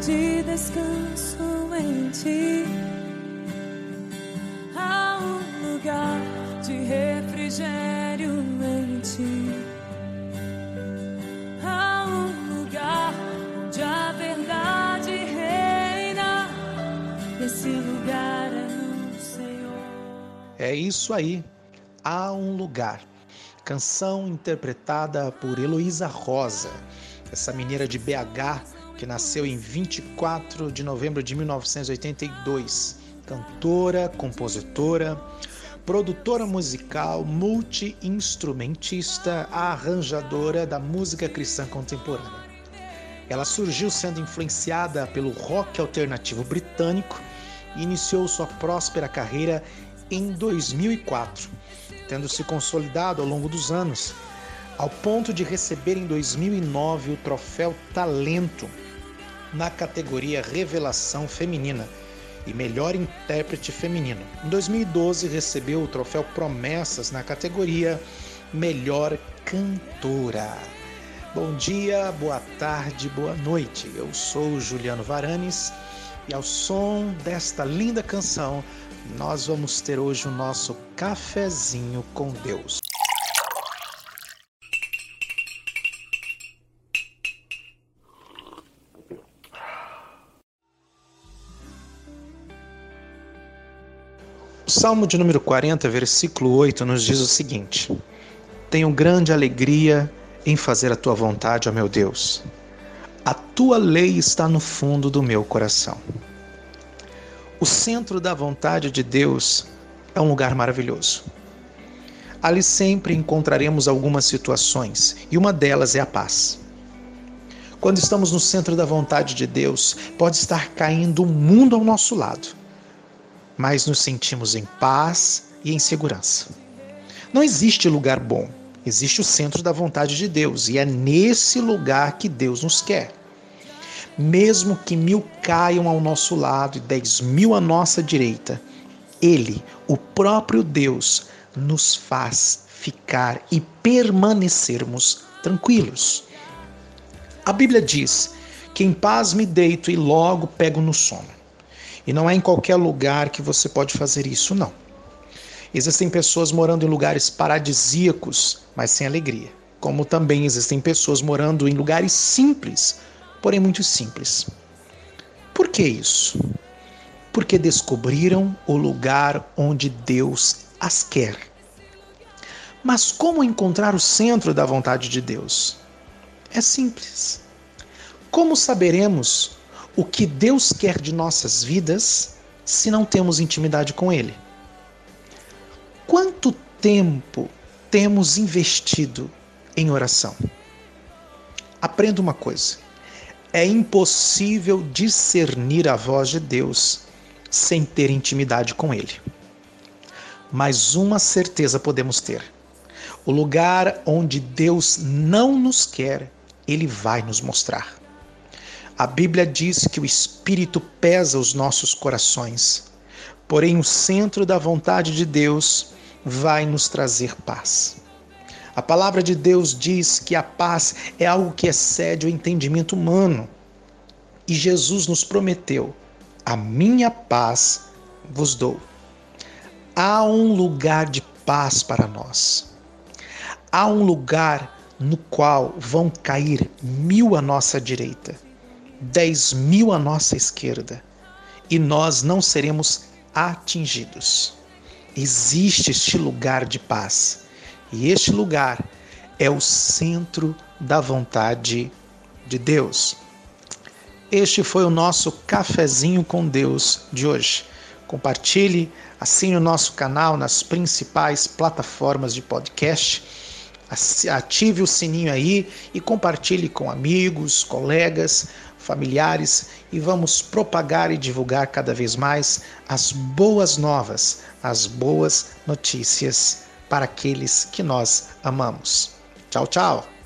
descanso em ti. Há um lugar de refrigério em ti. Há um lugar onde a verdade reina. Esse lugar é no Senhor. É isso aí. Há um lugar. Canção interpretada por Heloísa Rosa, essa mineira de BH que nasceu em 24 de novembro de 1982. Cantora, compositora, produtora musical, multi-instrumentista, arranjadora da música cristã contemporânea. Ela surgiu sendo influenciada pelo rock alternativo britânico e iniciou sua próspera carreira em 2004, tendo se consolidado ao longo dos anos, ao ponto de receber em 2009 o troféu Talento na categoria Revelação Feminina e Melhor Intérprete Feminino. Em 2012 recebeu o troféu Promessas na categoria Melhor Cantora. Bom dia, boa tarde, boa noite. Eu sou Juliano Varanes e ao som desta linda canção nós vamos ter hoje o nosso cafezinho com Deus. O Salmo de número 40, versículo 8, nos diz o seguinte: Tenho grande alegria em fazer a tua vontade, ó meu Deus. A tua lei está no fundo do meu coração. O centro da vontade de Deus é um lugar maravilhoso. Ali sempre encontraremos algumas situações e uma delas é a paz. Quando estamos no centro da vontade de Deus, pode estar caindo o mundo ao nosso lado, mas nos sentimos em paz e em segurança. Não existe lugar bom, existe o centro da vontade de Deus e é nesse lugar que Deus nos quer. Mesmo que mil caiam ao nosso lado e dez mil à nossa direita, Ele, o próprio Deus, nos faz ficar e permanecermos tranquilos. A Bíblia diz que em paz me deito e logo pego no sono. E não é em qualquer lugar que você pode fazer isso, não. Existem pessoas morando em lugares paradisíacos, mas sem alegria. Como também existem pessoas morando em lugares simples, porém muito simples. Por que isso? Porque descobriram o lugar onde Deus as quer. Mas como encontrar o centro da vontade de Deus? É simples. Como saberemos o que Deus quer de nossas vidas se não temos intimidade com Ele? Quanto tempo temos investido em oração? Aprenda uma coisa é impossível discernir a voz de Deus sem ter intimidade com Ele. Mas uma certeza podemos ter: o lugar onde Deus não nos quer, Ele vai nos mostrar. A Bíblia diz que o Espírito pesa os nossos corações, porém o centro da vontade de Deus vai nos trazer paz. A palavra de Deus diz que a paz é algo que excede o entendimento humano. E Jesus nos prometeu: A minha paz vos dou. Há um lugar de paz para nós. Há um lugar no qual vão cair mil à nossa direita, dez mil à nossa esquerda, e nós não seremos atingidos. Existe este lugar de paz e este lugar é o centro da vontade de Deus. Este foi o nosso cafezinho com Deus de hoje. Compartilhe, assine o nosso canal nas principais plataformas de podcast. Ative o sininho aí e compartilhe com amigos, colegas, familiares e vamos propagar e divulgar cada vez mais as boas novas, as boas notícias para aqueles que nós amamos. Tchau, tchau!